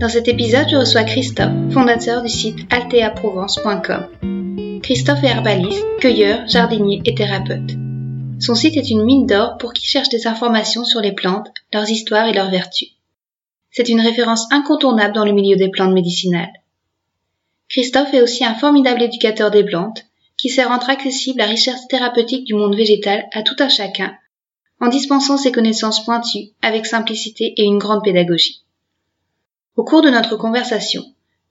Dans cet épisode, je reçois Christophe, fondateur du site alteaprovence.com. Christophe est herbaliste, cueilleur, jardinier et thérapeute. Son site est une mine d'or pour qui cherche des informations sur les plantes, leurs histoires et leurs vertus. C'est une référence incontournable dans le milieu des plantes médicinales. Christophe est aussi un formidable éducateur des plantes, qui sait rendre accessible la richesse thérapeutique du monde végétal à tout un chacun, en dispensant ses connaissances pointues avec simplicité et une grande pédagogie. Au cours de notre conversation,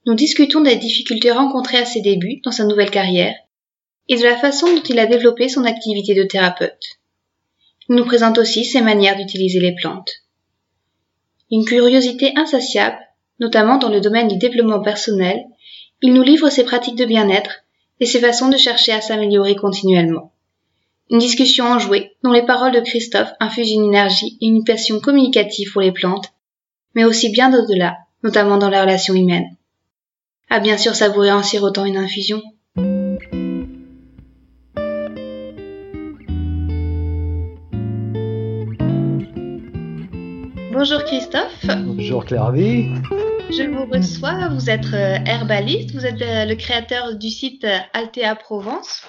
nous discutons des difficultés rencontrées à ses débuts dans sa nouvelle carrière et de la façon dont il a développé son activité de thérapeute. Il nous présente aussi ses manières d'utiliser les plantes. Une curiosité insatiable, notamment dans le domaine du développement personnel, il nous livre ses pratiques de bien-être et ses façons de chercher à s'améliorer continuellement. Une discussion enjouée dont les paroles de Christophe infusent une énergie et une passion communicative pour les plantes, mais aussi bien d'au-delà, notamment dans la relation humaine. À bien sûr savourer en sirotant une infusion. Bonjour Christophe. Bonjour Clairvy. Je vous reçois, vous êtes euh, herbaliste, vous êtes euh, le créateur du site euh, Altea Provence,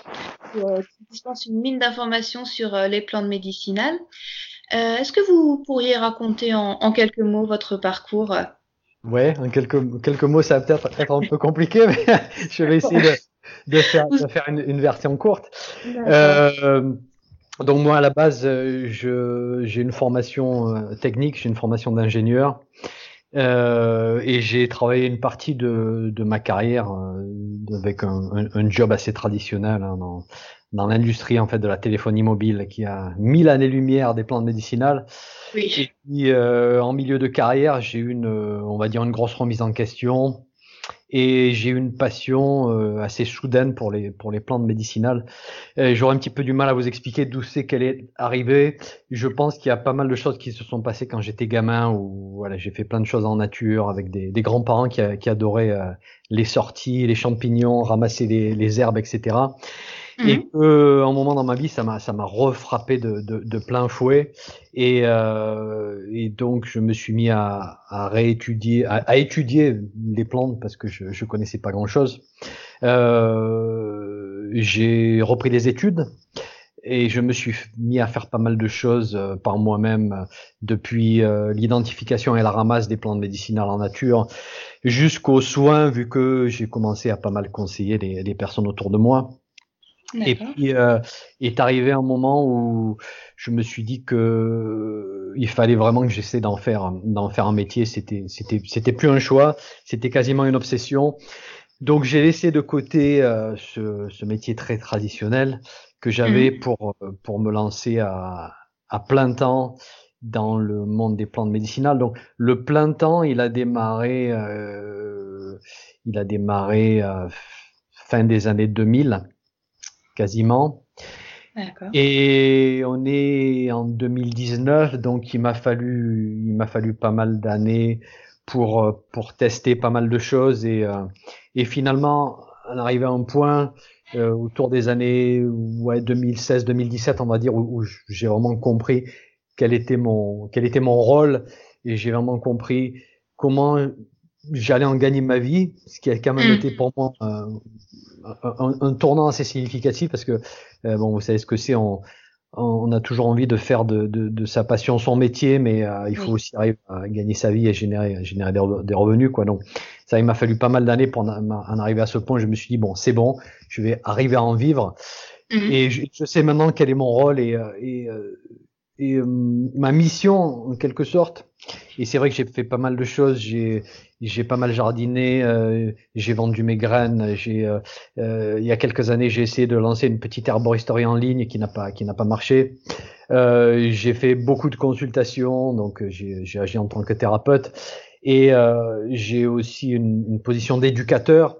qui dispense une mine d'informations sur les plantes médicinales. Est-ce que vous pourriez raconter en, quelques mots votre parcours Ouais, en quelques, quelques mots, ça va peut-être être un peu compliqué, mais je vais essayer de, faire, une, version courte. Euh, donc moi, à la base, j'ai une formation euh, technique, j'ai une formation d'ingénieur. Euh, et j'ai travaillé une partie de, de ma carrière euh, avec un, un, job assez traditionnel hein, dans, dans l'industrie en fait de la téléphonie mobile qui a mille années-lumière des plantes médicinales. Oui. Et puis, euh, en milieu de carrière, j'ai eu une, on va dire, une grosse remise en question et j'ai eu une passion euh, assez soudaine pour les pour les plantes médicinales. J'aurais un petit peu du mal à vous expliquer d'où c'est qu'elle est arrivée. Je pense qu'il y a pas mal de choses qui se sont passées quand j'étais gamin où voilà j'ai fait plein de choses en nature avec des, des grands-parents qui, qui adoraient euh, les sorties, les champignons, ramasser les, les herbes, etc. Et mhm. que, un moment dans ma vie, ça m'a, ça m'a refrappé de, de, de, plein fouet. Et, euh, et donc, je me suis mis à, à réétudier, à, à, étudier les plantes parce que je, je connaissais pas grand chose. Euh, j'ai repris des études et je me suis mis à faire pas mal de choses euh, par moi-même depuis euh, l'identification et la ramasse des plantes médicinales en nature jusqu'aux soins vu que j'ai commencé à pas mal conseiller les, les personnes autour de moi. Et puis euh, est arrivé un moment où je me suis dit que il fallait vraiment que j'essaie d'en faire d'en faire un métier. C'était c'était c'était plus un choix, c'était quasiment une obsession. Donc j'ai laissé de côté euh, ce, ce, métier très traditionnel que j'avais mmh. pour pour me lancer à à plein temps dans le monde des plantes médicinales. Donc le plein temps, il a démarré euh, il a démarré euh, fin des années 2000 quasiment. Et on est en 2019, donc il m'a fallu, il m'a fallu pas mal d'années pour euh, pour tester pas mal de choses et euh, et finalement on arrivé à un point euh, autour des années ouais 2016-2017 on va dire où, j'ai vraiment compris quel était mon quel était mon rôle et j'ai vraiment compris comment j'allais en gagner ma vie, ce qui a quand même mmh. été pour moi un, un, tournant assez significatif parce que euh, bon, vous savez ce que c'est, on, on a toujours envie de faire de, de, de sa passion son métier, mais euh, il faut aussi arriver à gagner sa vie et générer, générer des, revenus, quoi. Donc, ça, il m'a fallu pas mal d'années pour en, arriver à ce point. Je me suis dit bon, c'est bon, je vais arriver à en vivre. Mmh. Et je, je, sais maintenant quel est mon rôle et, euh, et, et ma mission en quelque sorte. Et c'est vrai que j'ai fait pas mal de choses. J'ai pas mal jardiné, euh, j'ai vendu mes graines. J'ai, euh, euh, il y a quelques années, j'ai essayé de lancer une petite herboristerie en ligne qui n'a pas, qui n'a pas marché. Euh, j'ai fait beaucoup de consultations, donc j'ai agi en tant que thérapeute. Et euh, j'ai aussi une, une position d'éducateur.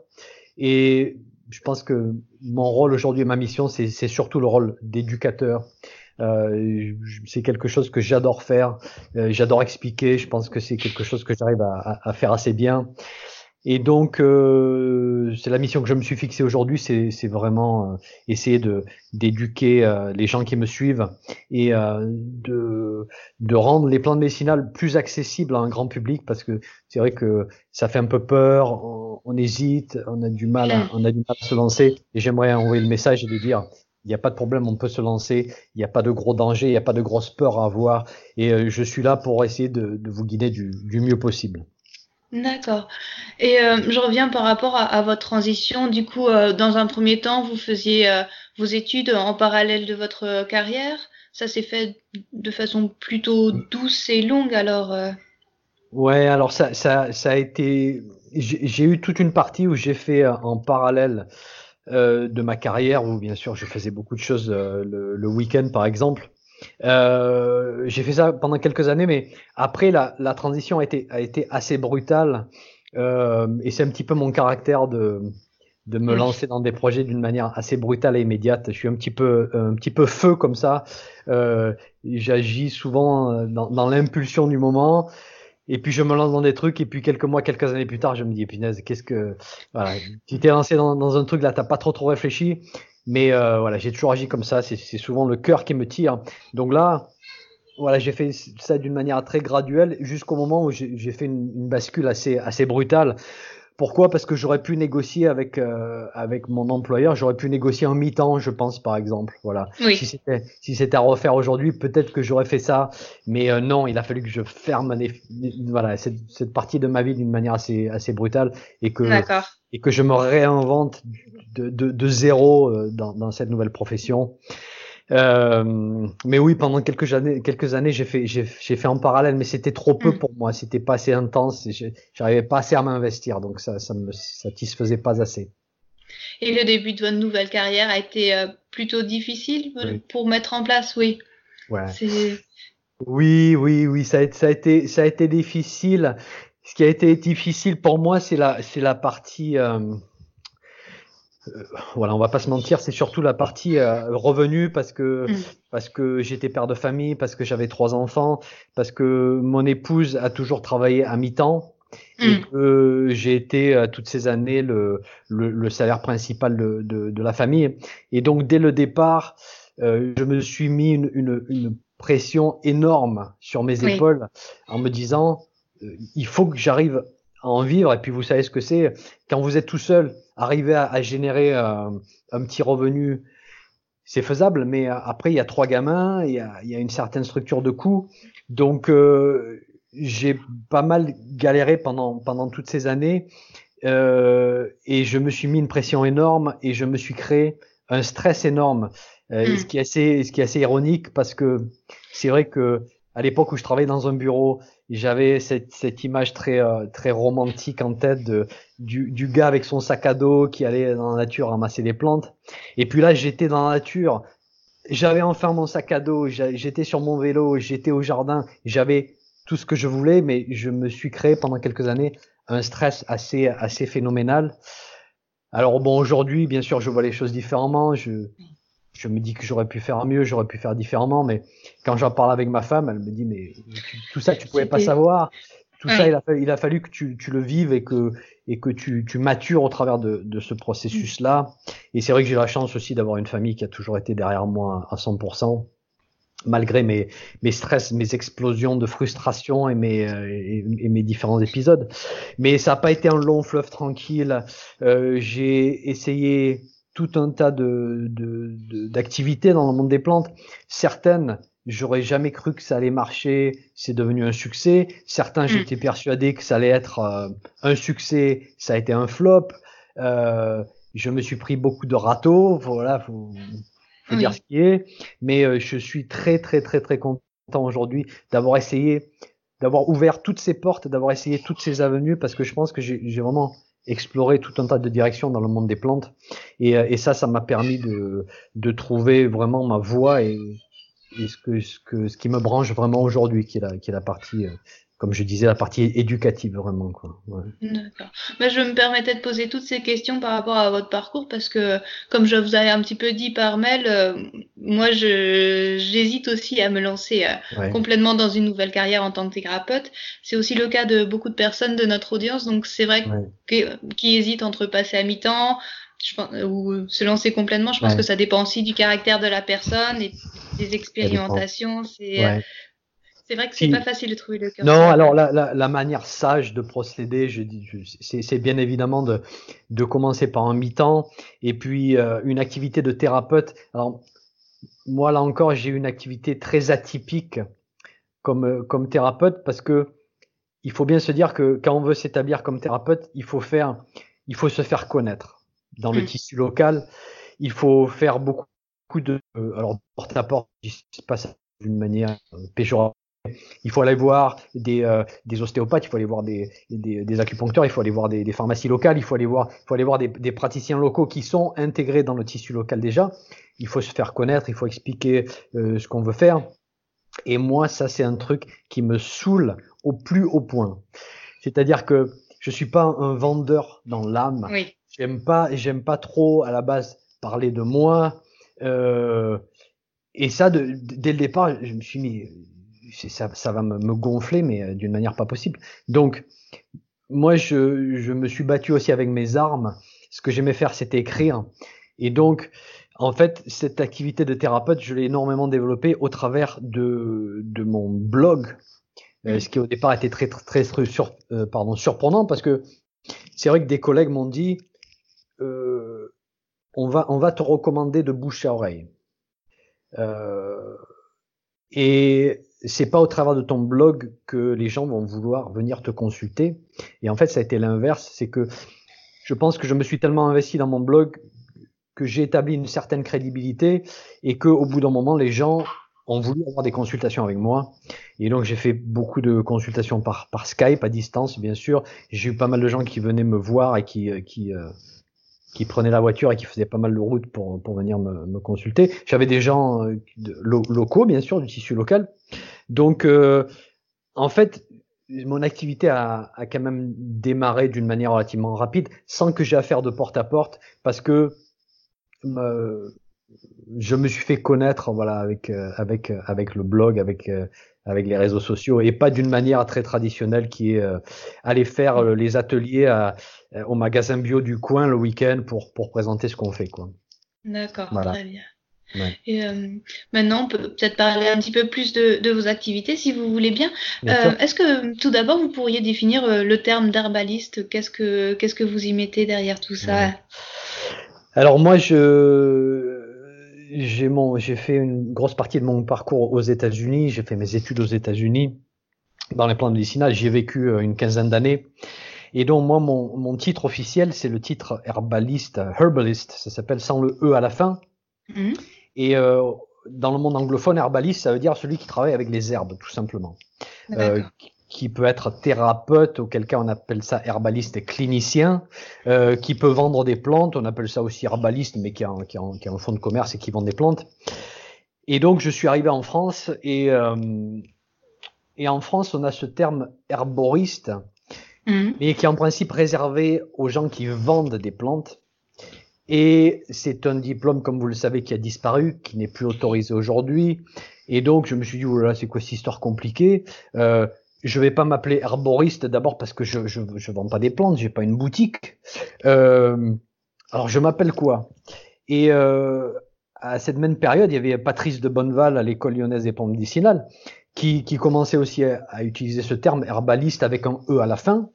Et je pense que mon rôle aujourd'hui et ma mission, c'est surtout le rôle d'éducateur. Euh, c'est quelque chose que j'adore faire, euh, j'adore expliquer. Je pense que c'est quelque chose que j'arrive à, à, faire assez bien. Et donc, euh, c'est la mission que je me suis fixée aujourd'hui, c'est vraiment euh, essayer de d'éduquer euh, les gens qui me suivent et de de rendre les plantes médicinales plus accessibles à un grand public parce que c'est vrai que ça fait un peu peur, on, hésite, on a du mal, à, on a du mal à se lancer. Et j'aimerais envoyer le message et de dire n'y a pas de problème, on peut se lancer, il n'y a pas de gros danger, il n'y a pas de grosse peur à avoir. Et je suis là pour essayer de, de vous guider du, du mieux possible. D'accord. Et euh, je reviens par rapport à, votre transition. Du coup, euh, dans un premier temps, vous faisiez euh, vos études en parallèle de votre carrière. Ça s'est fait de façon plutôt douce et longue, alors. Ouais, alors ça, ça, ça a été. J'ai eu toute une partie où j'ai fait en parallèle de ma carrière, où bien sûr je faisais beaucoup de choses le, le week-end, par exemple. Euh, j'ai fait ça pendant quelques années, mais après la, la transition a été, a été assez brutale euh, et c'est un petit peu mon caractère de, de me lancer dans des projets d'une manière assez brutale et immédiate. Je suis un petit peu, un petit peu feu comme ça. Euh, J'agis souvent dans, dans l'impulsion du moment. Et puis je me lance dans des trucs et puis quelques mois, quelques années plus tard, je me dis punaise, qu'est-ce que voilà, tu t'es lancé dans, un truc là, t'as pas trop trop réfléchi mais euh, voilà, j'ai toujours agi comme ça. C'est souvent le cœur qui me tire. Donc là, voilà, j'ai fait ça d'une manière très graduelle jusqu'au moment où j'ai fait une, une, bascule assez assez brutale. Pourquoi? Parce que j'aurais pu négocier avec euh, avec mon employeur, j'aurais pu négocier en mi-temps, je pense par exemple. Voilà. Oui. Si c'était si c'était à refaire aujourd'hui, peut-être que j'aurais fait ça, mais euh, non, il a fallu que je ferme voilà cette, cette partie de ma vie d'une manière assez assez brutale et que et que je me réinvente de, de, de zéro euh, dans, dans cette nouvelle profession. Euh, mais oui, pendant quelques années, quelques années, j'ai fait, j'ai, fait en parallèle, mais c'était trop peu mm. pour moi. C'était pas assez intense. J'arrivais pas assez à m'investir, donc ça, ça me satisfaisait pas assez. Et le début de votre nouvelle carrière a été euh, plutôt difficile pour mettre en place, oui. Ouais. Oui, oui, oui, ça a, ça a été, ça a été difficile. Ce qui a été difficile pour moi, c'est la, c'est la partie. Euh, euh, voilà, on va pas se mentir, c'est surtout la partie euh, revenu parce que mm. parce que j'étais père de famille, parce que j'avais trois enfants, parce que mon épouse a toujours travaillé à mi-temps et mm. que j'ai été euh, toutes ces années le, le, le salaire principal de, de, de, la famille. Et donc dès le départ, euh, je me suis mis une, une, une pression énorme sur mes épaules en me disant il faut que j'arrive à en vivre. Et puis vous savez ce que c'est quand vous êtes tout seul, arriver à, à générer euh, un petit revenu, c'est faisable. Mais euh, après, il y a trois gamins, il y a, il y a une certaine structure de coûts. Donc euh, j'ai pas mal galéré pendant pendant toutes ces années. et je me suis mis une pression énorme et je me suis créé un stress énorme. Mm. Ce qui est assez, ce qui est assez ironique parce que c'est vrai que à l'époque où je travaillais dans un bureau, j'avais cette, cette, image très euh, très romantique en tête de, du, du, gars avec son sac à dos qui allait dans la nature ramasser des plantes. Et puis là, j'étais dans la nature, j'avais enfin mon sac à dos, j'étais sur mon vélo, j'étais au jardin, j'avais tout ce que je voulais, mais je me suis créé pendant quelques années un stress assez assez phénoménal. Alors bon, aujourd'hui, bien sûr, je vois les choses différemment. Je je me dis que j'aurais pu faire mieux, j'aurais pu faire différemment, mais quand j'en parle avec ma femme, elle me dit mais tout ça tu pouvais pas savoir, tout ça il a, fallu, il a fallu que tu, tu, le vives et que et que tu, tu matures au travers de, de ce processus là. Et c'est vrai que j'ai la chance aussi d'avoir une famille qui a toujours été derrière moi à 100%. Malgré mes, mes stress, mes explosions de frustration et mes, et, et mes différents épisodes. Mais ça n'a pas été un long fleuve tranquille. Euh, j'ai essayé tout un tas de, d'activités dans le monde des plantes. Certaines, j'aurais jamais cru que ça allait marcher, c'est devenu un succès. Certains, mm. j'étais persuadé que ça allait être euh, un succès, ça a été un flop. Euh, je me suis pris beaucoup de râteaux, voilà, faut, faut dire ce qui est. Mais euh, je suis très très très très content aujourd'hui d'avoir essayé, d'avoir ouvert toutes ces portes, d'avoir essayé toutes ces avenues, parce que je pense que j'ai vraiment explorer tout un tas de directions dans le monde des plantes. Et, euh, et ça, ça m'a permis de, de trouver vraiment ma voie et, et ce, que, ce, que, ce qui me branche vraiment aujourd'hui, qui qui est la partie comme je disais, la partie éducative vraiment. Quoi. Ouais. D'accord. Mais je me permettais de poser toutes ces questions par rapport à votre parcours parce que, comme je vous avais un petit peu dit par mail, euh, moi, je, j'hésite aussi à me lancer euh, complètement dans une nouvelle carrière en tant que thérapeute. C'est aussi le cas de beaucoup de personnes de notre audience, donc c'est vrai que, qui hésitent entre passer à mi-temps je pense, ou se lancer complètement. Je pense que ça dépend aussi du caractère de la personne et des expérimentations. C'est euh, c'est vrai que c'est pas facile de trouver le cœur. Non, alors la, la, la, manière sage de procéder, je dis, c'est bien évidemment de, de commencer par un mi-temps et puis euh, une activité de thérapeute. Alors moi là encore, j'ai une activité très atypique comme euh, comme thérapeute parce que il faut bien se dire que quand on veut s'établir comme thérapeute, il faut faire, il faut se faire connaître dans le mmh. tissu local. Il faut faire beaucoup, beaucoup de, euh, alors porte à porte, se passe d'une manière péjorative il faut aller voir des, euh, des, ostéopathes, il faut aller voir des, des, des, acupuncteurs, il faut aller voir des, des, pharmacies locales, il faut aller voir, il faut aller voir des, praticiens locaux qui sont intégrés dans le tissu local déjà. Il faut se faire connaître, il faut expliquer euh, ce qu'on veut faire. Et moi, ça, c'est un truc qui me saoule au plus haut point. C'est-à-dire que je suis pas un vendeur dans l'âme. Oui. J'aime pas, j'aime pas trop à la base parler de moi. Euh, et ça, de, dès le départ, je me suis mis ça, va me, gonfler, mais euh, d'une manière pas possible. Donc, moi, je, je me suis battu aussi avec mes armes. Ce que j'aimais faire, c'était écrire. Et donc, en fait, cette activité de thérapeute, je l'ai énormément développée au travers de, de mon blog, euh, ce qui au départ était très très, très euh, pardon, surprenant parce que c'est vrai que des collègues m'ont dit euh, on va on va te recommander de bouche à oreille. Euh, et c'est pas au travers de ton blog que les gens vont vouloir venir te consulter. Et en fait, ça a été l'inverse. C'est que je pense que je me suis tellement investi dans mon blog que j'ai établi une certaine crédibilité et que au bout d'un moment, les gens ont voulu avoir des consultations avec moi. Et donc, j'ai fait beaucoup de consultations par, par Skype, à distance, bien sûr. J'ai eu pas mal de gens qui venaient me voir et qui, euh, qui, euh, qui prenaient la voiture et qui faisaient pas mal de route pour, pour venir me, me consulter. J'avais des gens euh, locaux, bien sûr, du tissu local. Donc, euh, en fait, mon activité a, a quand même démarré d'une manière relativement rapide, sans que j'ai à faire de porte à porte, parce que euh, je me suis fait connaître, voilà, avec avec avec le blog, avec avec les réseaux sociaux, et pas d'une manière très traditionnelle qui est aller faire les ateliers à, euh, au magasin bio du coin le week-end pour, pour présenter ce qu'on fait. quoi. D'accord, très bien. Et euh, maintenant, on peut peut-être parler un petit peu plus de, de vos activités, si vous voulez bien. Euh, Est-ce que tout d'abord, vous pourriez définir euh, le terme d'herbaliste? Qu'est-ce que qu'est-ce que vous y mettez derrière tout ça? Alors moi, je j'ai mon j'ai fait une grosse partie de mon parcours aux États-Unis. J'ai fait mes études aux États-Unis dans les plantes médicinales. J'y ai vécu une quinzaine d'années. Et donc moi, mon, mon titre officiel, c'est le titre herbaliste, herbalist, ça s'appelle sans le E à la fin. Mhm. Et euh, dans le monde anglophone, herbaliste, ça veut dire celui qui travaille avec les herbes, tout simplement. Euh, qui peut être thérapeute, auquel cas on appelle ça herbaliste clinicien, euh, qui peut vendre des plantes, on appelle ça aussi herbaliste, mais qui a, qui, a, qui a un fonds de commerce et qui vend des plantes. Et donc je suis arrivé en France et, euh, et en France on a ce terme herboriste Mhm. mais qui est en principe réservé aux gens qui vendent des plantes. Et c'est un diplôme, comme vous le savez, qui a disparu, qui n'est plus autorisé aujourd'hui. Et donc, je me suis dit, oh là, c'est quoi cette histoire compliquée? Euh, Je vais pas m'appeler herboriste d'abord parce que je, je, je vends pas des plantes, j'ai pas une boutique. Euh, alors, je m'appelle quoi? Et euh, à cette même période, il y avait Patrice de Bonneval à l'école lyonnaise des plantes médicinales qui, qui commençait aussi à, à, utiliser ce terme herbaliste avec un E à la fin.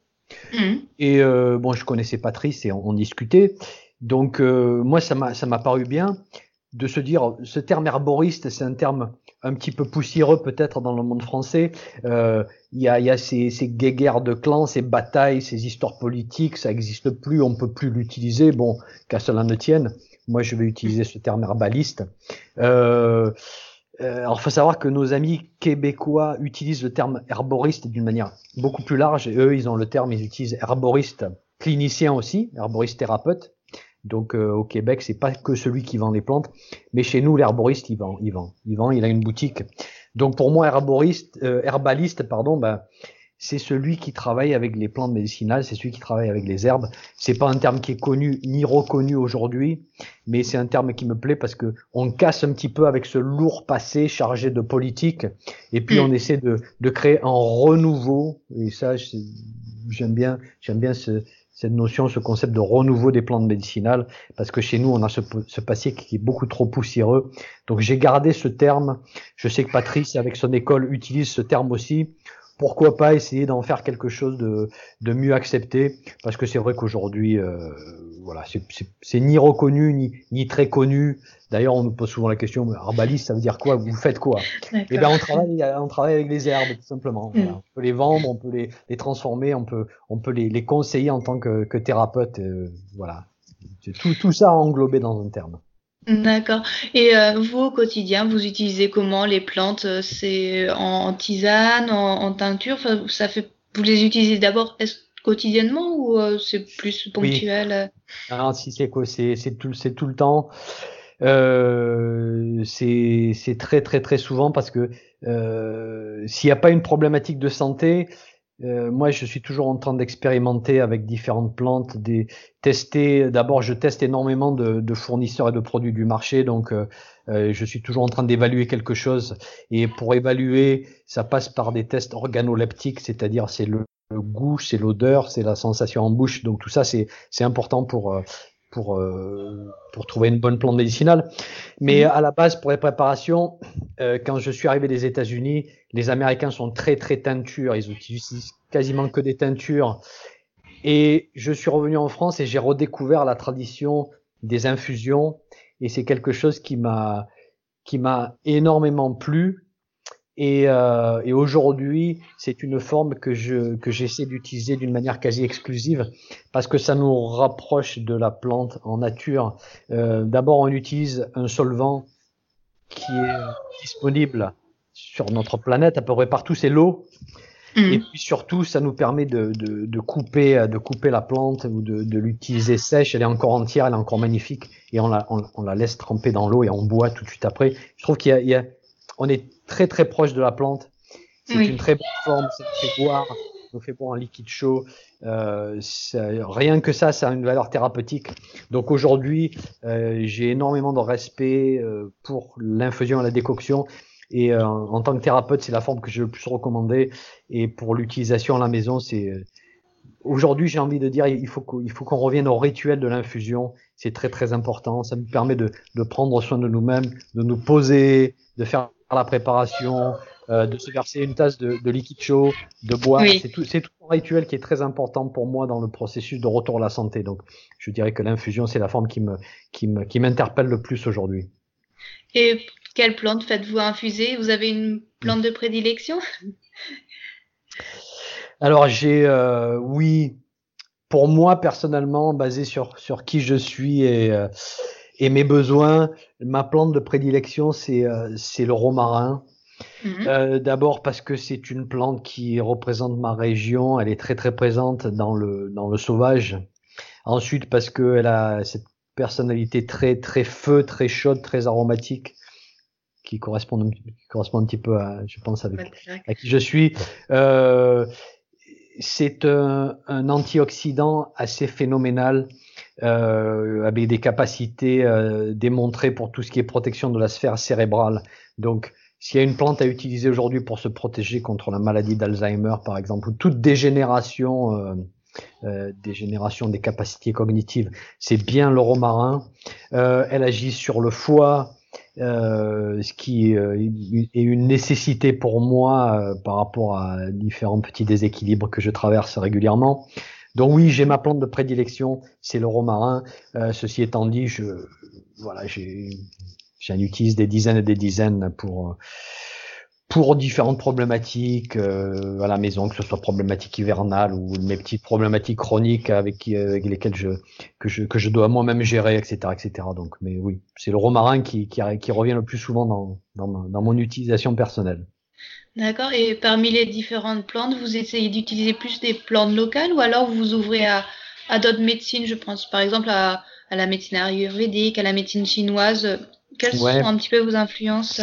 Mmh. Et euh, bon, je connaissais Patrice et on, discutait. Donc euh, moi, ça m'a ça m'a paru bien de se dire ce terme herboriste, c'est un terme un petit peu poussiéreux peut-être dans le monde français. Euh, il y, a, y a ces, ces guéguerres de clans, ces batailles, ces histoires politiques, ça n'existe plus, on peut plus l'utiliser. Bon, qu'à cela ne tienne, moi je vais utiliser ce terme herbaliste. Euh, euh, alors, faut savoir que nos amis québécois utilisent le terme herboriste d'une manière beaucoup plus large. Et eux, ils ont le terme, ils utilisent herboriste clinicien aussi, herboriste thérapeute. Donc au Québec, c'est pas que celui qui vend les plantes, mais chez nous, l'herboriste, il vend, il vend, il vend, il a une boutique. Donc pour moi, herboriste, herbaliste, pardon, ben c'est celui qui travaille avec les plantes médicinales, c'est celui qui travaille avec les herbes. C'est pas un terme qui est connu ni reconnu aujourd'hui, mais c'est un terme qui me plaît parce que on casse un petit peu avec ce lourd passé chargé de politique, et puis on mm. essaie de, de, créer un renouveau. Et ça, j'aime bien, j'aime bien ce, cette notion, ce concept de renouveau des plantes médicinales, parce que chez nous, on a ce, ce passé qui est beaucoup trop poussiéreux. Donc j'ai gardé ce terme. Je sais que Patrice, avec son école, utilise ce terme aussi pourquoi pas essayer d'en faire quelque chose de, de mieux accepté parce que c'est vrai qu'aujourd'hui euh, voilà c'est ni reconnu ni, ni très connu. D'ailleurs on nous pose souvent la question herbaliste ça veut dire quoi? Vous faites quoi? Eh ben on travaille on travaille avec les herbes tout simplement. Mm. on peut les vendre on peut les, les transformer on peut on peut les, les conseiller en tant que, que thérapeute euh, voilà. Tout tout ça englobé dans un terme D'accord. Et euh, vous, au quotidien, vous utilisez comment les plantes euh, C'est en, tisane, en, teinture? Ça fait, Vous les utilisez d'abord quotidiennement ou euh, c'est plus ponctuel? Oui. si c'est quoi C'est tout, c'est tout le temps. Euh, c'est très très très souvent parce que s'il n'y a pas une problématique de santé, euh, moi, je suis toujours en train d'expérimenter avec différentes plantes, des tester. D'abord, je teste énormément de, de, fournisseurs et de produits du marché, donc euh, euh, je suis toujours en train d'évaluer quelque chose. Et pour évaluer, ça passe par des tests organoleptiques, c'est-à-dire c'est le, le, goût, c'est l'odeur, c'est la sensation en bouche. Donc tout ça, c'est important pour pour, euh, pour trouver une bonne plante médicinale. Mais mhm. à la base, pour les préparations, euh, quand je suis arrivé des États-Unis, les Américains sont très très teintures. Ils utilisent quasiment que des teintures. Et je suis revenu en France et j'ai redécouvert la tradition des infusions. Et c'est quelque chose qui m'a qui m'a énormément plu et, euh, et aujourd'hui, c'est une forme que je que j'essaie d'utiliser d'une manière quasi exclusive parce que ça nous rapproche de la plante en nature. Euh, D'abord, on utilise un solvant qui est disponible sur notre planète à peu près partout, c'est l'eau. Mmh. Et puis surtout, ça nous permet de, de, de, couper, de couper la plante ou de, de l'utiliser sèche. Elle est encore entière, elle est encore magnifique, et on la, on, on la laisse tremper dans l'eau et on boit tout de suite après. Je trouve qu'il y, y a, on est très très proche de la plante. C'est une très bonne forme, nous fait boire, nous fait boire un liquide chaud. Euh, rien que ça, ça a une valeur thérapeutique. Donc aujourd'hui, euh, j'ai énormément de respect euh, pour l'infusion et la décoction. Et euh, en tant que thérapeute, c'est la forme que je le plus recommander. Et pour l'utilisation à la maison, c'est aujourd'hui, j'ai envie de dire, il faut qu'il faut qu'on revienne au rituel de l'infusion. C'est très très important. Ça nous permet de, de prendre soin de nous-mêmes, de nous poser, de faire la préparation, euh, de se verser une tasse de, de liquide chaud, de boire. C'est tout, c'est tout un rituel qui est très important pour moi dans le processus de retour à la santé. Donc, je dirais que l'infusion, c'est la forme qui me, qui me, qui m'interpelle le plus aujourd'hui. Et quelle plante faites-vous infuser? Vous avez une plante de prédilection? Alors, j'ai, euh, oui, pour moi personnellement, basé sur sur qui je suis et euh, et mes besoins, ma plante de prédilection, c'est euh, c'est le romarin. Mhm. Euh, D'abord parce que c'est une plante qui représente ma région, elle est très très présente dans le dans le sauvage. Ensuite parce qu'elle a cette personnalité très très feu, très chaude, très aromatique qui correspond, qui correspond un petit peu à, je pense, avec, à qui je suis. Euh, c'est un, un, antioxydant assez phénoménal avec des capacités euh, démontrées pour tout ce qui est protection de la sphère cérébrale. Donc, s'il y a une plante à utiliser aujourd'hui pour se protéger contre la maladie d'Alzheimer, par exemple, ou toute dégénération, euh, euh dégénération des capacités cognitives, c'est bien le romarin. Euh, elle agit sur le foie, euh, ce qui est une nécessité pour moi par rapport à différents petits déséquilibres que je traverse régulièrement. Donc oui, j'ai ma plante de prédilection, c'est le romarin. Euh, ceci étant dit, je voilà, j'en utilise des dizaines et des dizaines pour pour différentes problématiques euh, à la maison, que ce soit problématiques hivernales ou mes petites problématiques chroniques avec, lesquelles je que je que je dois moi-même gérer, etc., etc. Donc, mais oui, c'est le romarin qui, qui revient le plus souvent dans, dans mon utilisation personnelle. D'accord. Et parmi les différentes plantes, vous essayez d'utiliser plus des plantes locales ou alors vous vous ouvrez à, à d'autres médecines Je pense par exemple à, à la médecine ayurvédique, à la médecine chinoise. Quelles sont un petit peu vos influences?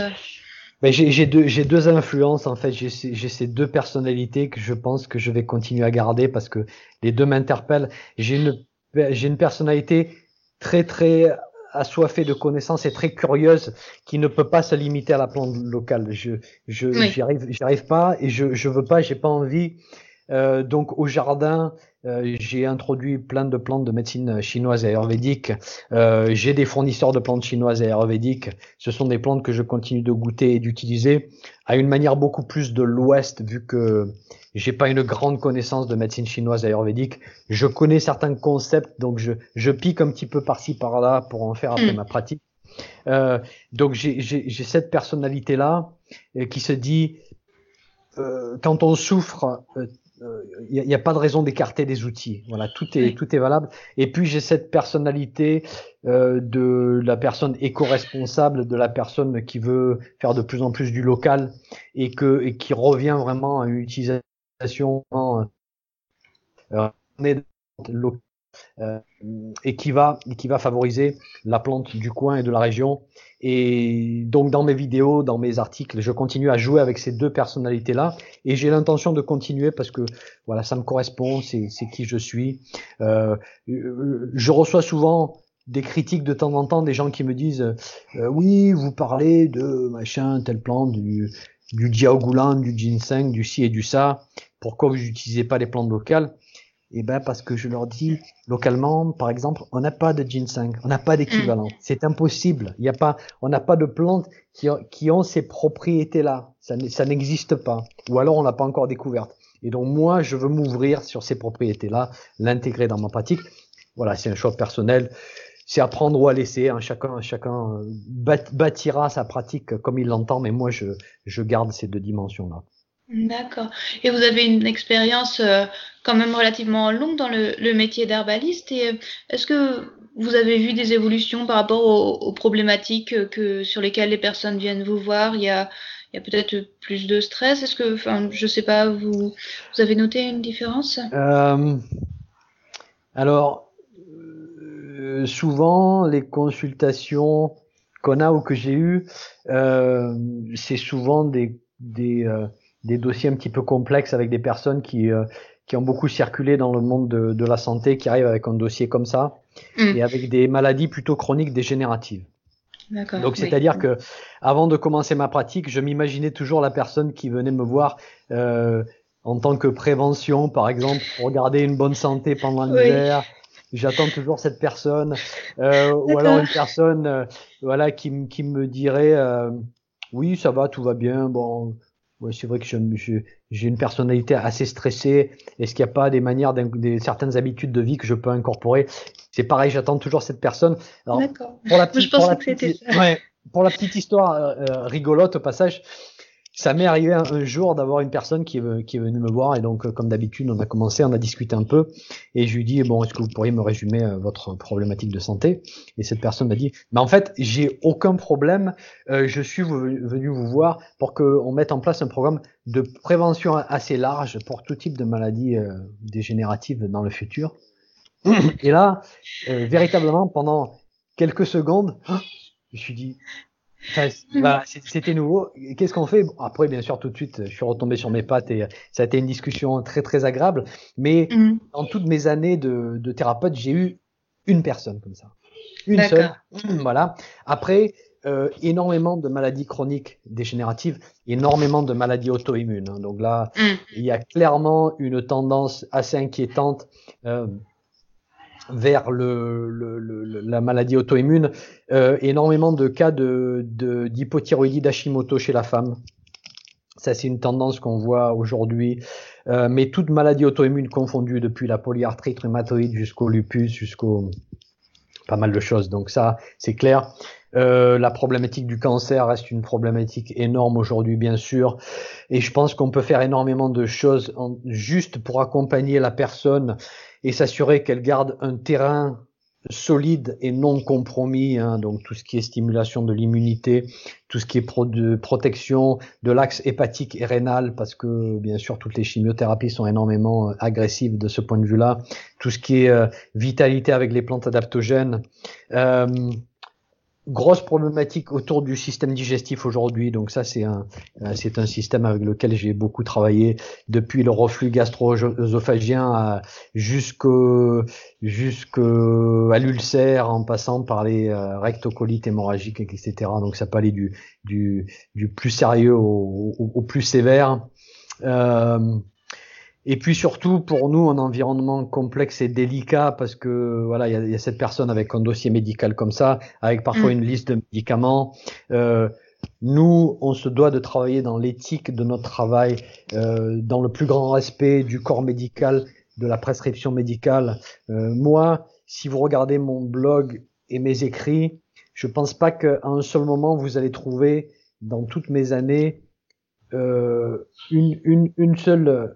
Ben, j'ai deux, deux influences en fait. J'ai ces deux personnalités que je pense que je vais continuer à garder parce que les deux m'interpellent. J'ai une, j'ai une personnalité très très assoiffée de connaissances et très curieuse qui ne peut pas se limiter à la plante locale. Je, je, j'y arrive, j'y arrive pas et je, je veux pas, j'ai pas envie euh, donc au jardin, euh, j'ai introduit plein de plantes de médecine chinoise et ayurvédique. Euh, j'ai des fournisseurs de plantes chinoises et ayurvédiques. Ce sont des plantes que je continue de goûter et d'utiliser à une manière beaucoup plus de l'Ouest, vu que j'ai pas une grande connaissance de médecine chinoise et ayurvédique. Je connais certains concepts, donc je, je pique un petit peu par-ci par-là pour en faire après mm. ma pratique. Euh, donc j'ai cette personnalité là qui se dit euh, quand on souffre, il euh, n'y a, pas de raison d'écarter des outils. Voilà, tout est tout est valable. Et puis j'ai cette personnalité euh, de la personne éco-responsable, de la personne qui veut faire de plus en plus du local et que et qui revient vraiment à une utilisation euh, euh, et qui va qui va favoriser la plante du coin et de la région. Et donc dans mes vidéos, dans mes articles, je continue à jouer avec ces deux personnalités là, et j'ai l'intention de continuer parce que voilà, ça me correspond, c'est qui je suis. Euh, je reçois souvent des critiques de temps en temps, des gens qui me disent euh, oui, vous parlez de machin, telle plante, du du diaogulan, du ginseng, du ci et du ça. Pourquoi vous n'utilisez pas les plantes locales? Eh ben parce que je leur dis localement, par exemple, on n'a pas de ginseng, on n'a pas d'équivalent. Mm. C'est impossible. Il y a pas, on n'a pas de plantes qui, qui ont ces propriétés-là. Ça, ça n'existe pas. Ou alors on n'a pas encore découverte. Et donc moi, je veux m'ouvrir sur ces propriétés-là, l'intégrer dans ma pratique. Voilà, c'est un choix personnel. C'est à prendre ou à laisser. Hein. Chacun, chacun euh, bâtira sa pratique comme il l'entend, mais moi, je, je garde ces deux dimensions-là. D'accord. Et vous avez une expérience euh, quand même relativement longue dans le, métier d'herbaliste. Et euh, est-ce que vous avez vu des évolutions par rapport aux, problématiques que sur lesquelles les personnes viennent vous voir? Il y a, peut-être plus de stress. Est-ce que, enfin, je sais pas, vous, avez noté une différence? Euh, Alors, souvent les consultations qu'on a ou que j'ai eues, c'est souvent des des dossiers un petit peu complexes avec des personnes qui, euh, qui ont beaucoup circulé dans le monde de, de, la santé, qui arrivent avec un dossier comme ça, mm. et avec des maladies plutôt chroniques dégénératives. Donc c'est-à-dire que avant de commencer ma pratique, je m'imaginais toujours la personne qui venait me voir euh, en tant que prévention, par exemple, pour garder une bonne santé pendant l'hiver. J'attends toujours cette personne, euh, ou alors une personne, euh, voilà, qui, qui me dirait, euh, oui, ça va, tout va bien, bon, oui, c'est vrai que j'ai une personnalité assez stressée. Est-ce qu'il n'y a pas des manières, des, certaines habitudes de vie que je peux incorporer? C'est pareil, j'attends toujours cette personne. D'accord. Pour la petite, pour la petite, ouais, pour la petite histoire euh, euh, rigolote au passage, ça m'est arrivé un, jour d'avoir une personne qui est, venue me voir et donc euh, comme d'habitude on a commencé, on a discuté un peu et je lui dis bon est-ce que vous pourriez me résumer euh, votre problématique de santé? Et cette personne m'a dit mais en fait j'ai aucun problème, euh, je suis venu vous voir pour qu'on mette en place un programme de prévention assez large pour tout type de maladies dégénératives dans le futur. Et là, véritablement pendant quelques secondes, je me suis dit voilà, c'était nouveau. Qu'est-ce qu'on fait? Après, bien sûr, tout de suite, je suis retombé sur mes pattes et ça a été une discussion très très agréable. Mais mm. dans toutes mes années de, de thérapeute, j'ai eu une personne comme ça, une seule. Voilà. Après, euh, énormément de maladies chroniques dégénératives, énormément de maladies auto-immunes. Hein. Donc là, mm. il y a clairement une tendance assez inquiétante. Euh, vers le, la maladie auto-immune, euh, énormément de cas de, d'hypothyroïdie d'Hashimoto chez la femme. Ça, c'est une tendance qu'on voit aujourd'hui. Euh, mais toute maladie auto-immune confondue, depuis la polyarthrite rhumatoïde jusqu'au lupus, jusqu'au pas mal de choses. Donc ça, c'est clair. Euh, la problématique du cancer reste une problématique énorme aujourd'hui, bien sûr. Et je pense qu'on peut faire énormément de choses juste pour accompagner la personne et s'assurer qu'elle garde un terrain solide et non compromis, hein, donc tout ce qui est stimulation de l'immunité, tout ce qui est pro de protection de l'axe hépatique et rénal, parce que bien sûr toutes les chimiothérapies sont énormément euh, agressives de ce point de vue-là, tout ce qui est euh, vitalité avec les plantes adaptogènes. Euh, grosse problématique autour du système digestif aujourd'hui. Donc ça, c'est un, euh, c'est un système avec lequel j'ai beaucoup travaillé depuis le reflux gastro-œsophagien jusqu'au jusqu'à l'ulcère, en passant par les euh, rectocolites hémorragiques, etc. Donc ça peut aller du du, du plus sérieux au, plus sévère. Euh, et puis surtout pour nous un environnement complexe et délicat parce que voilà il y a, y a, cette personne avec un dossier médical comme ça avec parfois mm. une liste de médicaments euh, nous on se doit de travailler dans l'éthique de notre travail euh, dans le plus grand respect du corps médical de la prescription médicale euh, moi si vous regardez mon blog et mes écrits je pense pas qu'à un seul moment vous allez trouver dans toutes mes années euh, une, une, une seule euh,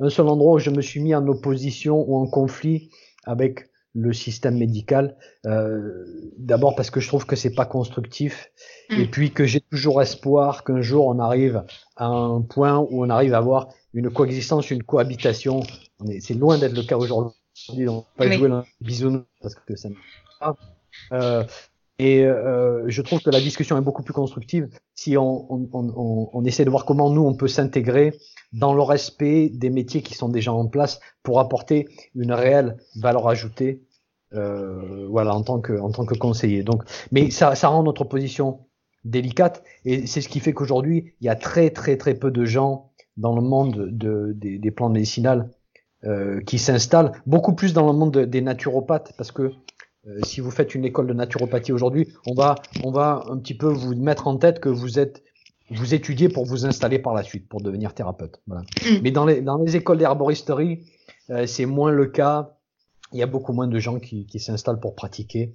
un seul endroit où je me suis mis en opposition ou en conflit avec le système médical. Euh, D'abord parce que je trouve que c'est pas constructif, et puis que j'ai toujours espoir qu'un jour on arrive à un point où on arrive à avoir une coexistence, une cohabitation. C'est loin d'être le cas aujourd'hui. On va pas oui. jouer dans bisounours parce que ça. Euh, et euh, je trouve que la discussion est beaucoup plus constructive si on, on, on, on essaie de voir comment nous on peut s'intégrer dans le respect des métiers qui sont déjà en place pour apporter une réelle valeur ajoutée, euh, voilà, en tant que en tant que conseiller. Donc, mais ça, ça rend notre position délicate et c'est ce qui fait qu'aujourd'hui il y a très très très peu de gens dans le monde de, des, des plantes médicinales euh, qui s'installent, beaucoup plus dans le monde de, des naturopathes parce que euh, si vous faites une école de naturopathie aujourd'hui, on va, on va un petit peu vous mettre en tête que vous êtes, vous étudiez pour vous installer par la suite, pour devenir thérapeute. Voilà. Mm. Mais dans les, dans les écoles d'herboristerie, euh, c'est moins le cas. Il y a beaucoup moins de gens qui, qui s'installent pour pratiquer.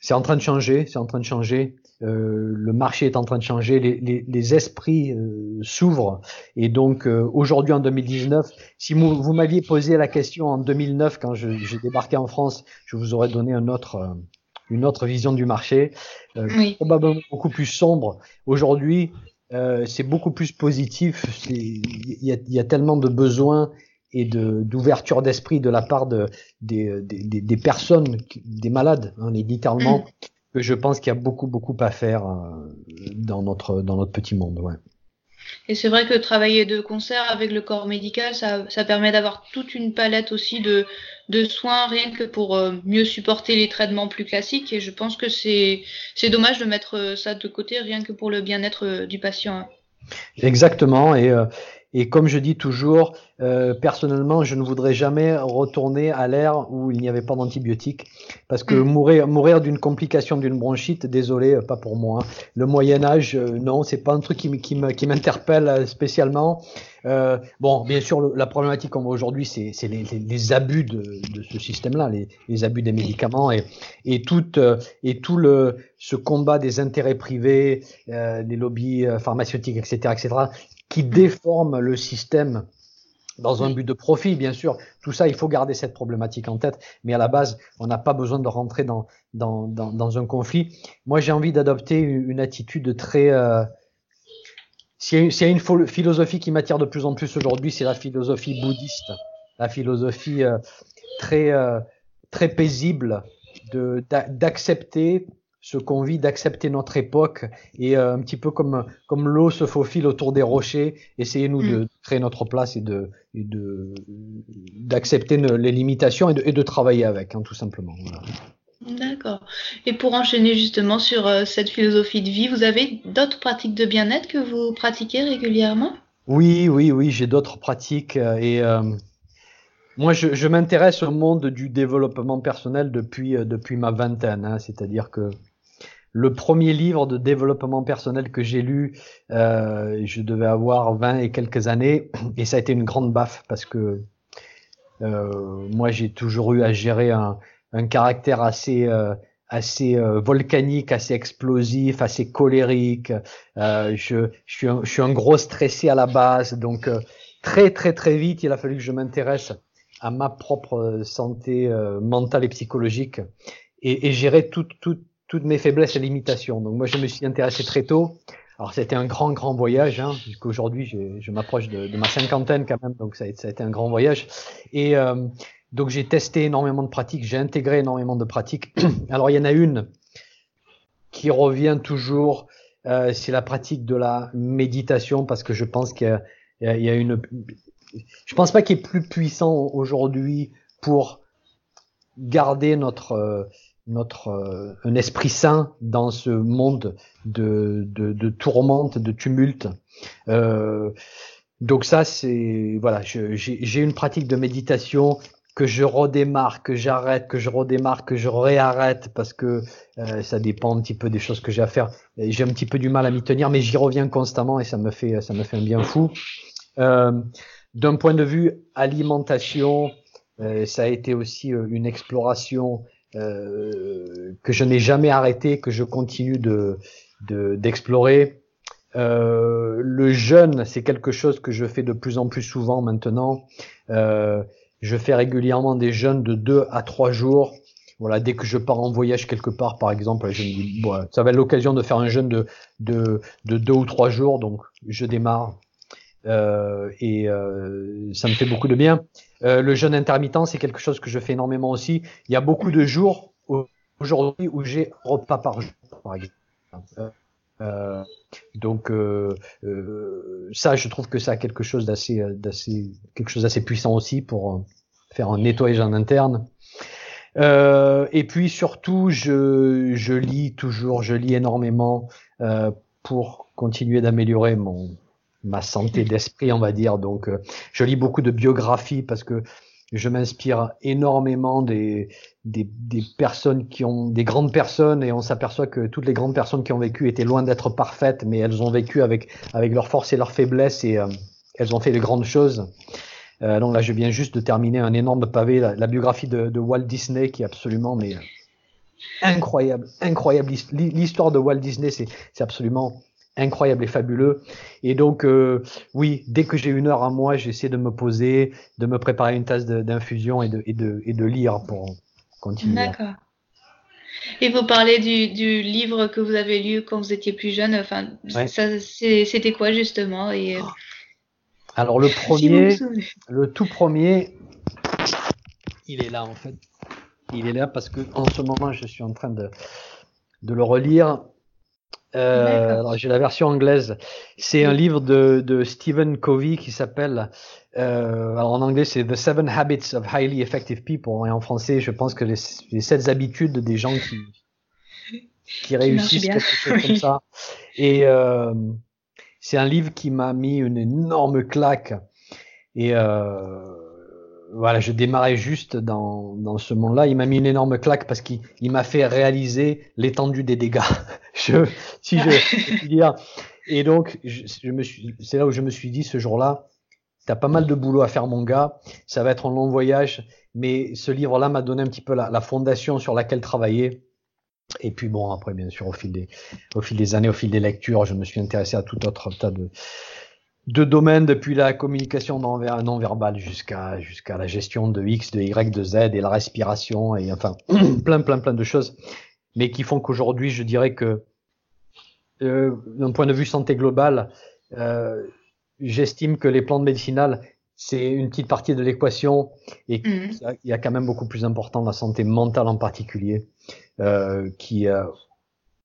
C'est en train de changer, c'est en train de changer. Euh, le marché est en train de changer, les, les, les esprits euh, s'ouvrent. Et donc euh, aujourd'hui en 2019, si vous, vous m'aviez posé la question en 2009 quand j'ai débarqué en France, je vous aurais donné un autre, euh, une autre vision du marché, euh, oui. probablement beaucoup plus sombre. Aujourd'hui, c'est beaucoup plus positif. Il y a, y a, tellement de besoins et d'ouverture d'esprit de la part de, des, des, des personnes, des malades, hein, littéralement, mm que je pense qu'il y a beaucoup beaucoup à faire euh, dans notre dans notre petit monde. Ouais. Et c'est vrai que travailler de concert avec le corps médical, ça, ça permet d'avoir toute une palette aussi de, de soins rien que pour euh, mieux supporter les traitements plus classiques. Et je pense que c'est dommage de mettre euh, ça de côté rien que pour le bien-être du patient. Exactement. Et, et comme je dis toujours, euh, personnellement, je ne voudrais jamais retourner à l'ère où il n'y avait pas d'antibiotiques, parce que mmh. mourir, mourir d'une complication d'une bronchite, désolé, pas pour moi. Hein. Le Moyen Âge, euh, non, c'est pas un truc qui, m'interpelle spécialement. Euh, bon, bien sûr, le, la problématique qu'on voit aujourd'hui, c'est les, les, les, abus de, de ce système-là, les, les, abus des médicaments et, et tout euh, et tout le ce combat des intérêts privés, euh, des lobbies euh, pharmaceutiques, etc., etc., qui déforme le système dans un but de profit, bien sûr. Tout ça, il faut garder cette problématique en tête. Mais à la base, on n'a pas besoin de rentrer dans, dans, dans, dans un conflit. Moi, j'ai envie d'adopter une attitude très... Euh, S'il y, a une philosophie qui m'attire de plus en plus aujourd'hui, c'est la philosophie bouddhiste. La philosophie euh, très, euh, très paisible d'accepter ce qu'on vit, d'accepter notre époque et euh, un petit peu comme comme l'eau se faufile autour des rochers, essayez nous mm. de créer notre place et de et de d'accepter les limitations et de, et de travailler avec, hein, tout simplement. Voilà. D'accord. Et pour enchaîner justement sur euh, cette philosophie de vie, vous avez d'autres pratiques de bien-être que vous pratiquez régulièrement? Oui, oui, oui, j'ai d'autres pratiques euh, et euh, moi, je, je m'intéresse au monde du développement personnel depuis depuis ma vingtaine, hein, c'est-à-dire que le premier livre de développement personnel que j'ai lu, euh, je devais avoir 20 et quelques années, et ça a été une grande baffe parce que euh, moi j'ai toujours eu à gérer un, un caractère assez euh, assez euh, volcanique, assez explosif, assez colérique. Euh, je, je, suis un, je suis un gros stressé à la base, donc euh, très très très vite il a fallu que je m'intéresse à ma propre santé mentale et psychologique et, et gérer toutes toutes mes faiblesses et limitations. Donc moi, je me suis intéressé très tôt. Alors c'était un grand, grand voyage, hein, puisqu'aujourd'hui je, m'approche de, ma cinquantaine quand même, donc ça a, été un grand voyage. Et euh, donc j'ai testé énormément de pratiques, j'ai intégré énormément de pratiques. Alors il y en a une qui revient toujours, euh, c'est la pratique de la méditation, parce que je pense qu'il y, y, y a, une... Je pense pas qu'il est plus puissant aujourd'hui pour garder notre... Euh, notre euh, un esprit sain dans ce monde de, de, de tourmente, de tumulte. Euh, donc ça, c'est voilà, j'ai une pratique de méditation que je redémarre, que j'arrête, que je redémarre, que je réarrête parce que euh, ça dépend un petit peu des choses que j'ai à faire. J'ai un petit peu du mal à m'y tenir, mais j'y reviens constamment et ça me fait ça me fait un bien fou. Euh, D'un point de vue alimentation, euh, ça a été aussi euh, une exploration euh, que je n'ai jamais arrêté, que je continue de d'explorer. Euh, le jeûne, c'est quelque chose que je fais de plus en plus souvent maintenant. Euh, je fais régulièrement des jeûnes de deux à trois jours. Voilà, dès que je pars en voyage quelque part, par exemple, je me dis, bon, ça va être l'occasion de faire un jeûne de, de, de deux ou trois jours, donc je démarre. Euh, et euh, ça me fait beaucoup de bien. Euh, le jeûne intermittent, c'est quelque chose que je fais énormément aussi. Il y a beaucoup de jours aujourd'hui où j'ai repas par jour, par exemple. Euh, donc euh, ça, je trouve que ça a quelque chose d'assez, d'assez, quelque chose d'assez puissant aussi pour faire un nettoyage en interne. et puis surtout, je, je lis toujours, je lis énormément pour continuer d'améliorer mon, ma santé d'esprit, on va dire. Donc, euh, je lis beaucoup de biographies parce que je m'inspire énormément des, des, des, personnes qui ont des grandes personnes et on s'aperçoit que toutes les grandes personnes qui ont vécu étaient loin d'être parfaites, mais elles ont vécu avec avec leurs forces et leurs faiblesses et euh, elles ont fait de grandes choses. Euh, donc là, je viens juste de terminer un énorme pavé, la, biographie de, de, Walt Disney qui est absolument mais incroyable, incroyable. L'histoire de Walt Disney, c'est absolument incroyable et fabuleux. Et donc, euh, oui, dès que j'ai une heure à moi, j'essaie de me poser, de me préparer une tasse d'infusion et de, et, de, et de lire pour continuer. D'accord. Et vous parlez du, du, livre que vous avez lu quand vous étiez plus jeune. Enfin, c'était quoi justement et, euh, Alors le premier, le tout premier, il est là en fait. Il est là parce que en ce moment, je suis en train de, de le relire euh, alors j'ai la version anglaise. C'est un livre de, de Stephen Covey qui s'appelle, euh, alors en anglais c'est The Seven Habits of Highly Effective People et en français je pense que les, les sept habitudes des gens qui qui réussissent quelque chose comme ça. Et euh, c'est un livre qui m'a mis une énorme claque. Et voilà, je démarrais juste dans, dans ce monde-là. Il m'a mis une énorme claque parce qu'il m'a fait réaliser l'étendue des dégâts. je, si je, dire. Et donc, je, me suis, c'est là où je me suis dit ce jour-là, t'as pas mal de boulot à faire, mon gars. Ça va être un long voyage, mais ce livre-là m'a donné un petit peu la, fondation sur laquelle travailler. Et puis bon, après, bien sûr, au fil des, au fil des années, au fil des lectures, je me suis intéressé à tout autre tas de, de domaines depuis la communication non, verbale jusqu'à jusqu'à la gestion de X, de Y, de Z et la respiration et enfin plein plein plein de choses, mais qui font qu'aujourd'hui je dirais que euh, d'un point de vue santé globale, euh, j'estime que les plantes médicinales c'est une petite partie de l'équation et mmh. il y a quand même beaucoup plus important la santé mentale en particulier, euh, qui euh,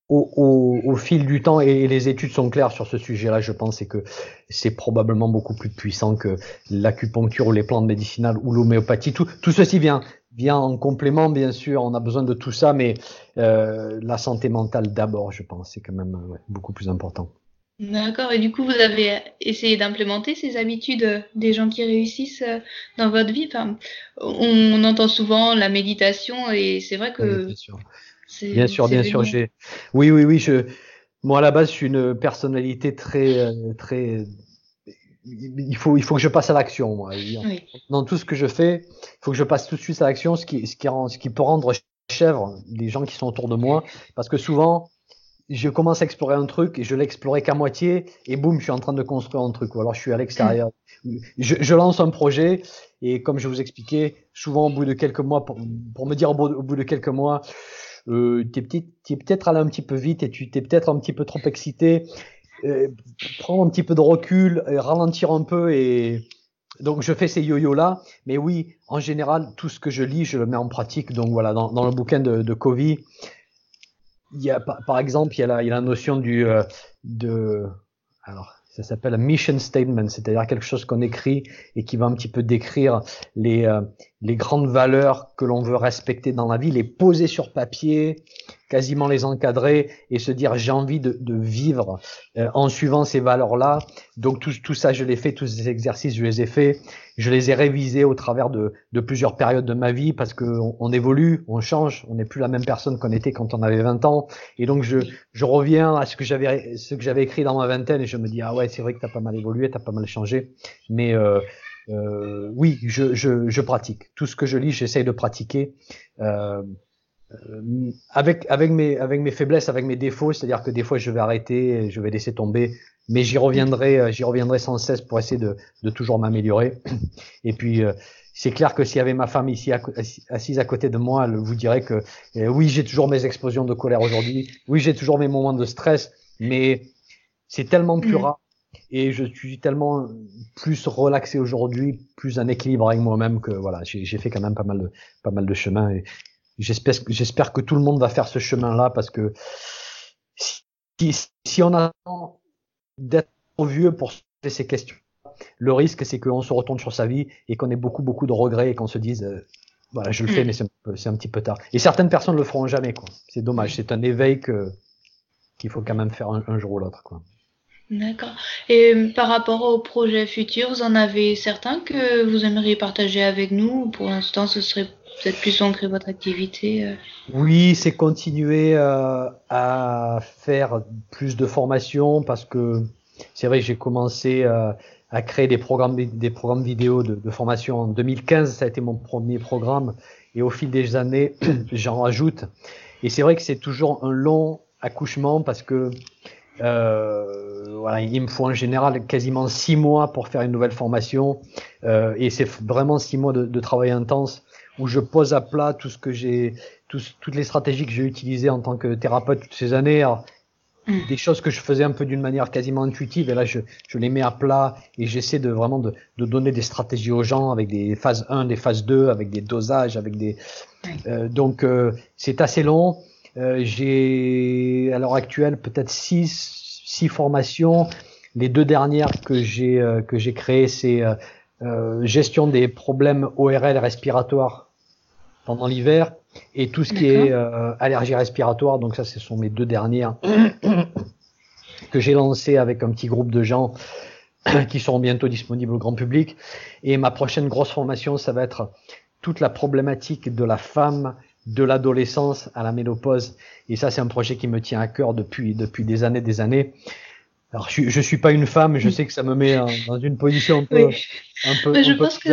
au, au, au, fil du temps, et les études sont claires sur ce sujet-là, je pense, c'est que c'est probablement beaucoup plus puissant que l'acupuncture ou les plantes médicinales ou l'homéopathie. Tout, tout ceci vient, vient en complément, bien sûr, on a besoin de tout ça, mais euh, la santé mentale d'abord, je pense, c'est quand même ouais, beaucoup plus important. D'accord, et du coup, vous avez essayé d'implémenter ces habitudes euh, des gens qui réussissent euh, dans votre vie? Enfin, on, entend souvent la méditation, et c'est vrai que... Oui, Bien sûr, bien sûr. J'ai. Oui, oui, oui. Je. Moi, à la base, je suis une personnalité très, euh, très. Il faut, il faut que je passe à l'action. Moi. Dans tout ce que je fais, il faut que je passe tout de suite à l'action, ce qui, ce qui rend, ce qui peut rendre chèvre les gens qui sont autour de moi, parce que souvent, je commence à explorer un truc et je l'explorais qu'à moitié et boum, je suis en train de construire un truc. Ou alors je suis à l'extérieur. Je, je, lance un projet et comme je vous expliquais, souvent au bout de quelques mois, pour, pour me dire au bout, au bout, de quelques mois, euh, tu es peut-être allé un petit peu vite et tu t'es peut-être un petit peu trop excité. Euh, prends un petit peu de recul, et ralentir un peu et donc je fais ces yo-yo là, mais oui, en général, tout ce que je lis, je le mets en pratique. Donc voilà, dans, le bouquin de, de Covey, il y a par exemple, il y a la, il a notion du euh, de alors ça s'appelle un mission statement, c'est-à-dire quelque chose qu'on écrit et qui va un petit peu décrire les euh, les grandes valeurs que l'on veut respecter dans la vie, les poser sur papier, quasiment les encadrer et se dire j'ai envie de, de vivre euh, en suivant ces valeurs-là. Donc tout, tout ça, je l'ai fait, tous ces exercices, je les ai faits. Je les ai révisés au travers de, de plusieurs périodes de ma vie parce que on, on évolue, on change, on n'est plus la même personne qu'on était quand on avait 20 ans. Et donc je, je reviens à ce que j'avais ce que j'avais écrit dans ma vingtaine et je me dis ah ouais c'est vrai que t'as pas mal évolué, t'as pas mal changé, mais euh, euh, oui, je, je, je, pratique. Tout ce que je lis, j'essaye de pratiquer. Euh, euh, avec avec mes avec mes faiblesses, avec mes défauts, c'est-à-dire que des fois je vais arrêter, je vais laisser tomber, mais j'y reviendrai, euh, j'y reviendrai sans cesse pour essayer de, de toujours m'améliorer. Et puis euh, c'est clair que s'il y avait ma femme ici assise à côté de moi, elle vous dirait que oui j'ai toujours mes explosions de colère aujourd'hui, oui j'ai toujours mes moments de stress, mais c'est tellement plus mm. rare et je suis tellement plus relaxé aujourd'hui, plus en équilibre avec moi-même que voilà, j'ai fait quand même pas mal de pas mal de chemin et j'espère j'espère que tout le monde va faire ce chemin-là parce que si, si on attend d'être vieux pour se poser ces questions, le risque c'est qu'on se retourne sur sa vie et qu'on ait beaucoup beaucoup de regrets et qu'on se dise euh, voilà je le fais mm. mais c'est un, petit peu tard. Et certaines personnes le feront jamais quoi. C'est dommage. C'est un éveil que qu'il faut quand même faire un, un jour ou l'autre quoi. D'accord. Et euh, par rapport aux projets futurs, vous en avez certains que vous aimeriez partager avec nous Pour l'instant, ce serait peut-être plus ancré votre activité euh? Oui, c'est continuer euh, à faire plus de formation parce que c'est vrai que j'ai commencé euh, à créer des programmes, des programmes vidéo de, formation en 2015. Ça a été mon premier programme et au fil des années, j'en rajoute. Et c'est vrai que c'est toujours un long accouchement parce que euh, voilà, il me faut en général quasiment six mois pour faire une nouvelle formation euh, et c'est vraiment six mois de, travail intense où je pose à plat tout ce que j'ai, toutes les stratégies que j'ai utilisées en tant que thérapeute toutes ces années. Mm. des choses que je faisais un peu d'une manière quasiment intuitive et là je, je les mets à plat et j'essaie de vraiment de, de, donner des stratégies aux gens avec des phases 1, des phases 2, avec des dosages, avec des euh, donc euh, c'est assez long euh, j'ai à l'heure actuelle peut-être six, six formations. Les deux dernières que j'ai euh, que j'ai créées, c'est euh, gestion des problèmes ORL respiratoires pendant l'hiver et tout ce qui est allergie respiratoire. Donc ça, ce sont mes deux dernières que j'ai lancées avec un petit groupe de gens qui seront bientôt disponibles au grand public. Et ma prochaine grosse formation, ça va être toute la problématique de la femme de l'adolescence à la ménopause. Et ça, c'est un projet qui me tient à cœur depuis, depuis des années, des années. Alors, je, je suis pas une femme, je sais que ça me met dans une position un peu, un peu, je pense que...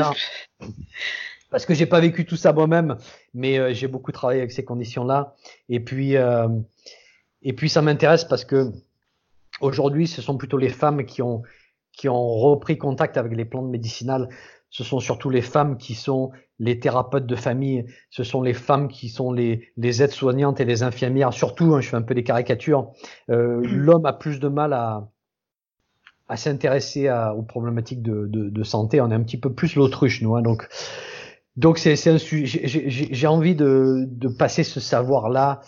parce que j'ai pas vécu tout ça moi-même, mais euh, j'ai beaucoup travaillé avec ces conditions-là. Et puis, euh, et puis ça m'intéresse parce que aujourd'hui, ce sont plutôt les femmes qui ont qui ont repris contact avec les plantes médicinales. Ce sont surtout les femmes qui sont les thérapeutes de famille, ce sont les femmes qui sont les, les aides-soignantes et les infirmières, surtout, hein, je fais un peu des caricatures, euh, mm. l'homme a plus de mal à, à s'intéresser aux problématiques de, de, de, santé, on est un petit peu plus l'autruche, nous. Hein, donc, donc c'est, un sujet, j'ai envie de, de passer ce savoir-là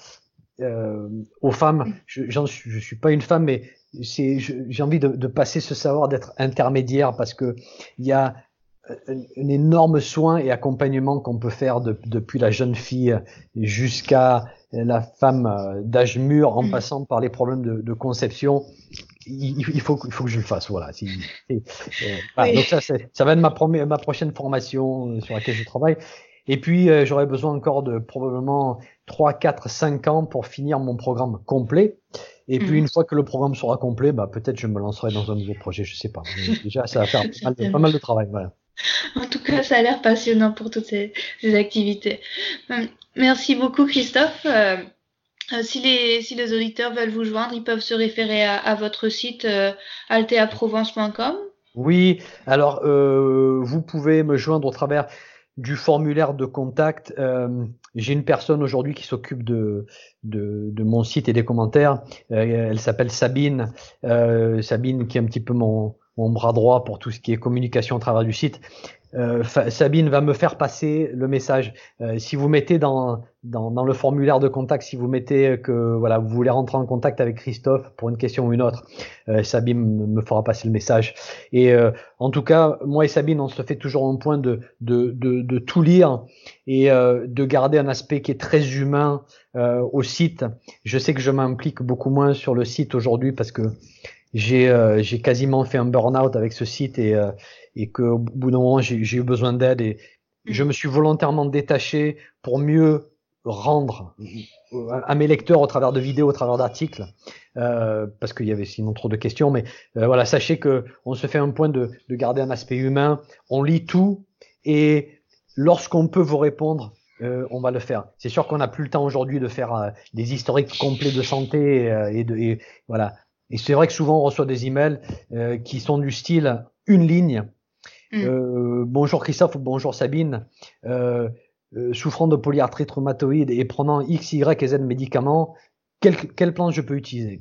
euh, aux femmes. Je, suis, je suis pas une femme, mais j'ai envie de, de, passer ce savoir d'être intermédiaire parce que il y a un, énorme soin et accompagnement qu'on peut faire depuis la jeune fille jusqu'à la femme euh, d'âge mûr en mm. passant par les problèmes de, de conception. Il, il, faut, il faut que je le fasse. Voilà. Euh, donc ça, ça va être ma, première, ma prochaine formation euh, sur laquelle je travaille. Et puis, j'aurais besoin encore de probablement 3, 4, 5 ans pour finir mon programme complet. Et puis, mm. une fois que le programme sera complet, bah, peut-être je me lancerai dans un nouveau projet, je sais pas. déjà, ça va faire pas mal de, pas mal de travail. Voilà. En tout cas, ça a l'air passionnant pour toutes ces, activités. Euh, merci beaucoup, Christophe. Euh, Euh, si, les, si les auditeurs veulent vous joindre, ils peuvent se référer à, votre site euh, alteaprovence.com. Oui, alors vous pouvez me joindre au travers du formulaire de contact. J'ai une personne aujourd'hui qui s'occupe de, de, de, mon site et des commentaires. elle s'appelle Sabine. Sabine qui est un petit peu mon, mon bras droit pour tout ce qui est communication à travers du site. Euh, Sabine va me faire passer le message. Euh, si vous mettez dans, le formulaire de contact, si vous mettez que voilà vous voulez rentrer en contact avec Christophe pour une question ou une autre, euh, Sabine me fera passer le message. Et en tout cas, moi et Sabine, on se fait toujours un point de, tout lire et de garder un aspect qui est très humain au site. Je sais que je m'implique beaucoup moins sur le site aujourd'hui parce que j'ai j'ai quasiment fait un burn-out avec ce site et et qu'au bout d'un moment, j'ai eu besoin d'aide et mm. je me suis volontairement détaché pour mieux rendre à mes lecteurs au travers de vidéos, au travers d'articles, euh, parce qu'il y avait sinon trop de questions. Mais euh, voilà, sachez que on se fait un point de, de garder un aspect humain. On lit tout et lorsqu'on peut vous répondre, euh, on va le faire. C'est sûr qu'on n'a plus le temps aujourd'hui de faire euh, des historiques complets de santé euh, et, de, et voilà. Et c'est vrai que souvent on reçoit des emails qui sont du style une ligne Mm. Euh, bonjour Christophe, bonjour Sabine. Euh, euh, souffrant de polyarthrite rhumatoïde et prenant X, Y et Z médicaments, quelle plante je peux utiliser?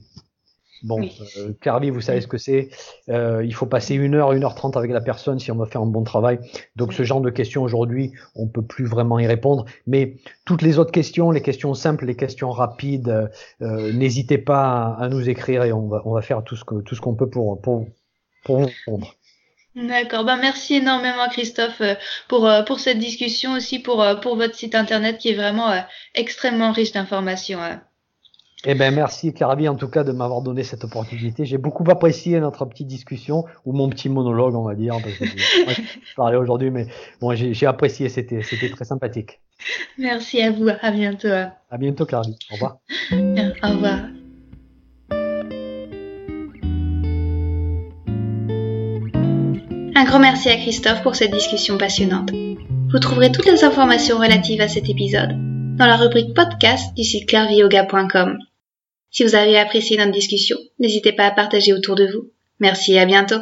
Bon, oui. euh, vous savez ce que c'est. Euh, il faut passer une heure, une heure trente avec la personne si on veut faire un bon travail. Donc ce genre de questions aujourd'hui, on peut plus vraiment y répondre. Mais toutes les autres questions, les questions simples, les questions rapides, euh, n'hésitez pas à, à, nous écrire et on va, on va faire tout ce que tout ce qu'on peut pour pour pour vous répondre. D'accord, ben merci énormément Christophe euh, pour, euh, pour cette discussion aussi pour, euh, pour votre site internet qui est vraiment extrêmement riche d'informations. Eh ben merci Carabi en tout cas de m'avoir donné cette opportunité. J'ai beaucoup apprécié notre petite discussion ou mon petit monologue on va dire parce que je parlais aujourd'hui mais bon j'ai apprécié c'était c'était très sympathique. Merci à vous à bientôt. À bientôt Carabi au revoir. Au revoir. Un grand merci à Christophe pour cette discussion passionnante. Vous trouverez toutes les informations relatives à cet épisode dans la rubrique podcast du site clairviyoga.com. Si vous avez apprécié notre discussion, n'hésitez pas à partager autour de vous. Merci et à bientôt.